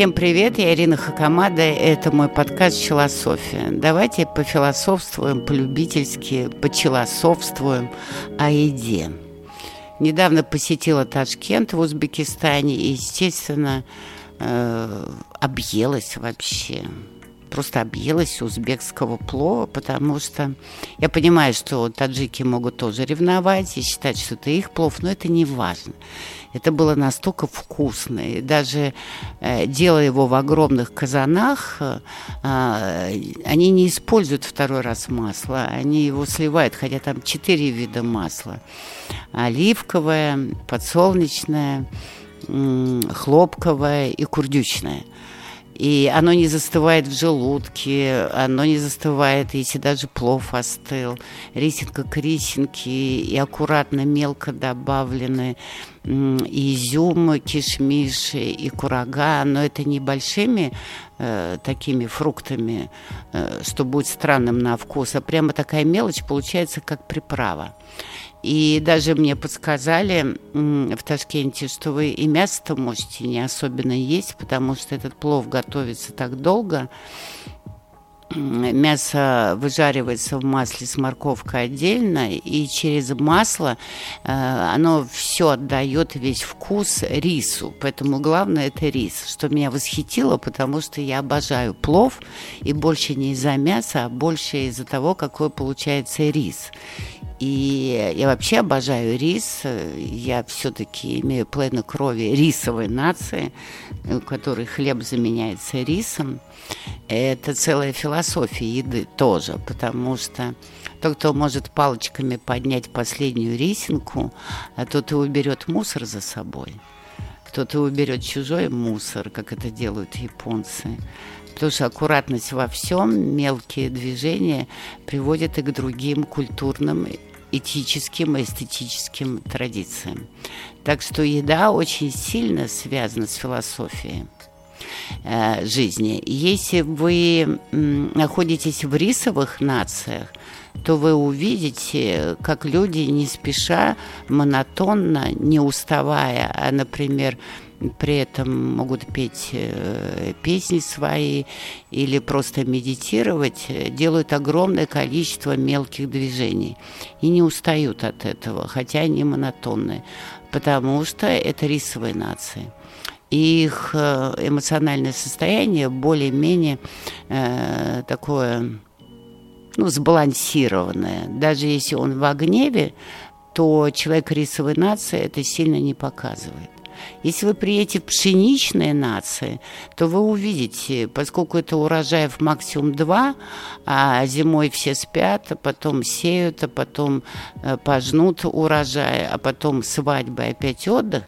Всем привет, я Ирина Хакамада, это мой подкаст «Челософия». Давайте пофилософствуем, полюбительски, почелософствуем о еде. Недавно посетила Ташкент в Узбекистане и, естественно, э, объелась вообще просто объелась узбекского плова, потому что я понимаю, что таджики могут тоже ревновать и считать, что это их плов, но это не важно. Это было настолько вкусно. И даже э, делая его в огромных казанах, э, э, они не используют второй раз масло, они его сливают, хотя там четыре вида масла. Оливковое, подсолнечное, хлопковое и курдючное – и оно не застывает в желудке, оно не застывает, если даже плов остыл. Рисинка к рисинке и аккуратно мелко добавлены и изюм, кишмиш и курага, но это небольшими э, такими фруктами, э, что будет странным на вкус, а прямо такая мелочь получается как приправа. И даже мне подсказали в Ташкенте, что вы и мясо-то можете не особенно есть, потому что этот плов готовится так долго. Мясо выжаривается в масле с морковкой отдельно, и через масло э, оно все отдает весь вкус рису. Поэтому главное это рис, что меня восхитило, потому что я обожаю плов, и больше не из-за мяса, а больше из-за того, какой получается рис. И я вообще обожаю рис. Я все-таки имею планы крови рисовой нации, у которой хлеб заменяется рисом. Это целая философия еды тоже, потому что тот, кто может палочками поднять последнюю рисинку, а тот и уберет мусор за собой. Кто-то уберет чужой мусор, как это делают японцы. Потому что аккуратность во всем, мелкие движения приводят и к другим культурным этическим и эстетическим традициям. Так что еда очень сильно связана с философией э, жизни. Если вы находитесь в рисовых нациях, то вы увидите, как люди не спеша, монотонно, не уставая, а, например, при этом могут петь э, песни свои или просто медитировать, делают огромное количество мелких движений и не устают от этого, хотя они монотонные, потому что это рисовые нации их э, эмоциональное состояние более-менее э, такое ну, сбалансированное. Даже если он в гневе, то человек рисовой нации это сильно не показывает. Если вы приедете в пшеничные нации, то вы увидите, поскольку это урожаев максимум два, а зимой все спят, а потом сеют, а потом э, пожнут урожай, а потом свадьба опять отдых,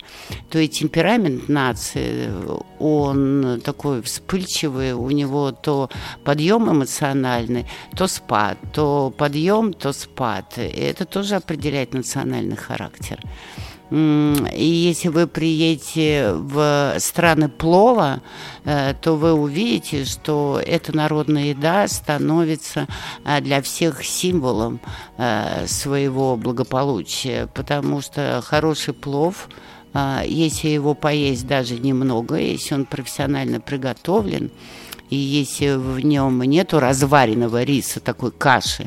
то и темперамент нации, он такой вспыльчивый, у него то подъем эмоциональный, то спад, то подъем, то спад. И это тоже определяет национальный характер. И если вы приедете в страны плова, э, то вы увидите, что эта народная еда становится э, для всех символом э, своего благополучия, потому что хороший плов если его поесть даже немного, если он профессионально приготовлен, и если в нем нету разваренного риса, такой каши,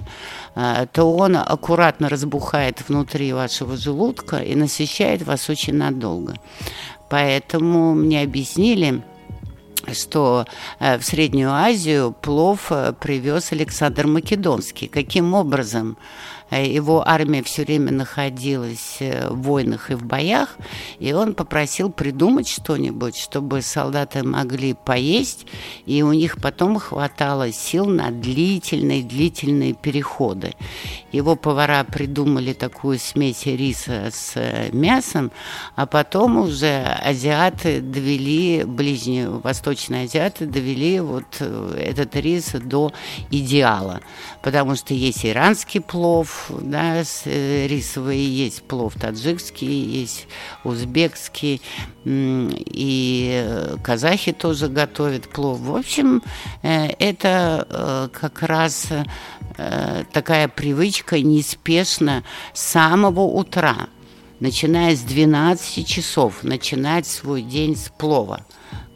а, то он аккуратно разбухает внутри вашего желудка и насыщает вас очень надолго. Поэтому мне объяснили, что э, в Среднюю Азию плов э, привез Александр Македонский. Каким образом? Э, его армия все время находилась э, в войнах и в боях, и он попросил придумать что-нибудь, чтобы солдаты могли поесть, и у них потом хватало сил на длительные-длительные переходы. Его повара придумали такую смесь риса с э, мясом, а потом уже азиаты довели, ближние восточные азиаты довели вот этот рис до идеала, потому что есть иранский плов, да, э, рисовый, есть плов таджикский, есть узбекский, и э, казахи тоже готовят плов. В общем, э, это как раз такая привычка неспешно с самого утра, начиная с 12 часов, начинать свой день с плова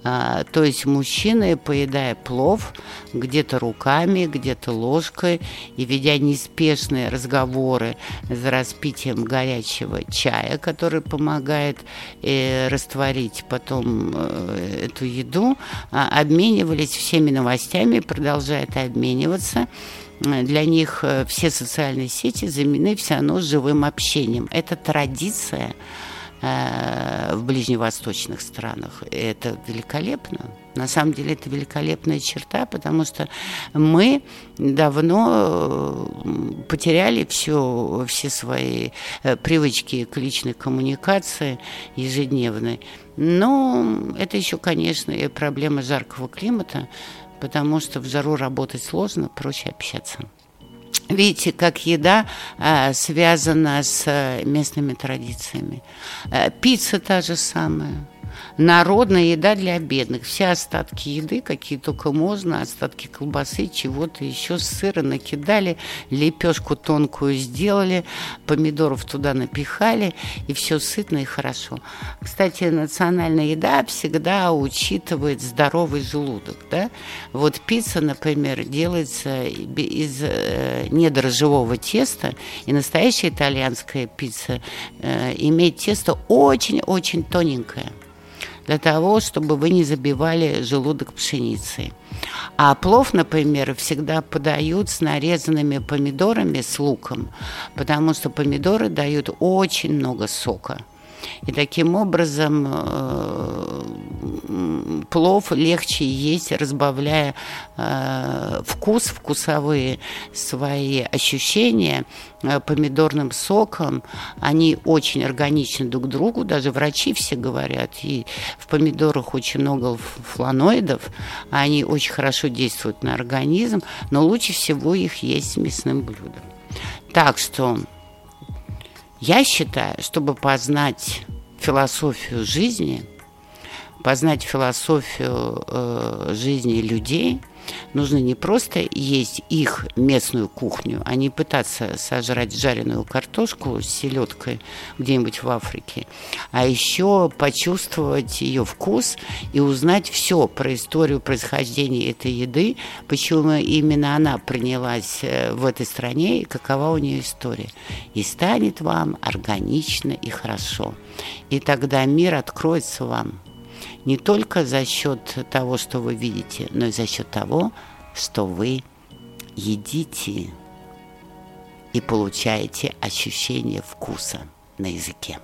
А, то есть мужчины, поедая плов, где-то руками, где-то ложкой, и ведя неспешные разговоры за распитием горячего чая, который помогает э, растворить потом э, эту еду, э, обменивались всеми новостями, продолжают обмениваться для них э, все социальные сети заменены все равно живым общением. Это традиция в ближневосточных странах. Это великолепно. На самом деле это великолепная черта, потому что мы давно э, потеряли все, все свои привычки к личной коммуникации ежедневной. Но это еще, конечно, и проблема жаркого климата, потому что в жару работать сложно, проще общаться. Видите, как еда э, связана с э, местными традициями. Э, пицца та же самая народная еда для бедных. Все остатки еды, какие только можно, остатки колбасы, чего-то еще, сыра накидали, лепешку тонкую сделали, помидоров туда напихали, и все сытно и хорошо. Кстати, национальная еда всегда учитывает здоровый желудок. Да? Вот пицца, например, делается из э, недрожжевого теста, и настоящая итальянская пицца э, имеет тесто очень-очень тоненькое для того, чтобы вы не забивали желудок пшеницей. А плов, например, всегда подают с нарезанными помидорами с луком, потому что помидоры дают очень много сока. И таким образом э, плов легче есть, разбавляя э, вкус, вкусовые свои ощущения э, помидорным соком. Они очень органичны друг к другу, даже врачи все говорят. И в помидорах очень много фланоидов, они очень хорошо действуют на организм, но лучше всего их есть мясным блюдом. Так что я считаю, чтобы познать философию жизни, познать философию э, жизни людей, нужно не просто есть их местную кухню, а не пытаться сожрать жареную картошку с селедкой где-нибудь в Африке, а еще почувствовать ее вкус и узнать все про историю происхождения этой еды, почему именно она принялась э, в этой стране и какова у нее история. И станет вам органично и хорошо. И тогда мир откроется вам не только за счет того, что вы видите, но и за счет того, что вы едите и получаете ощущение вкуса на языке.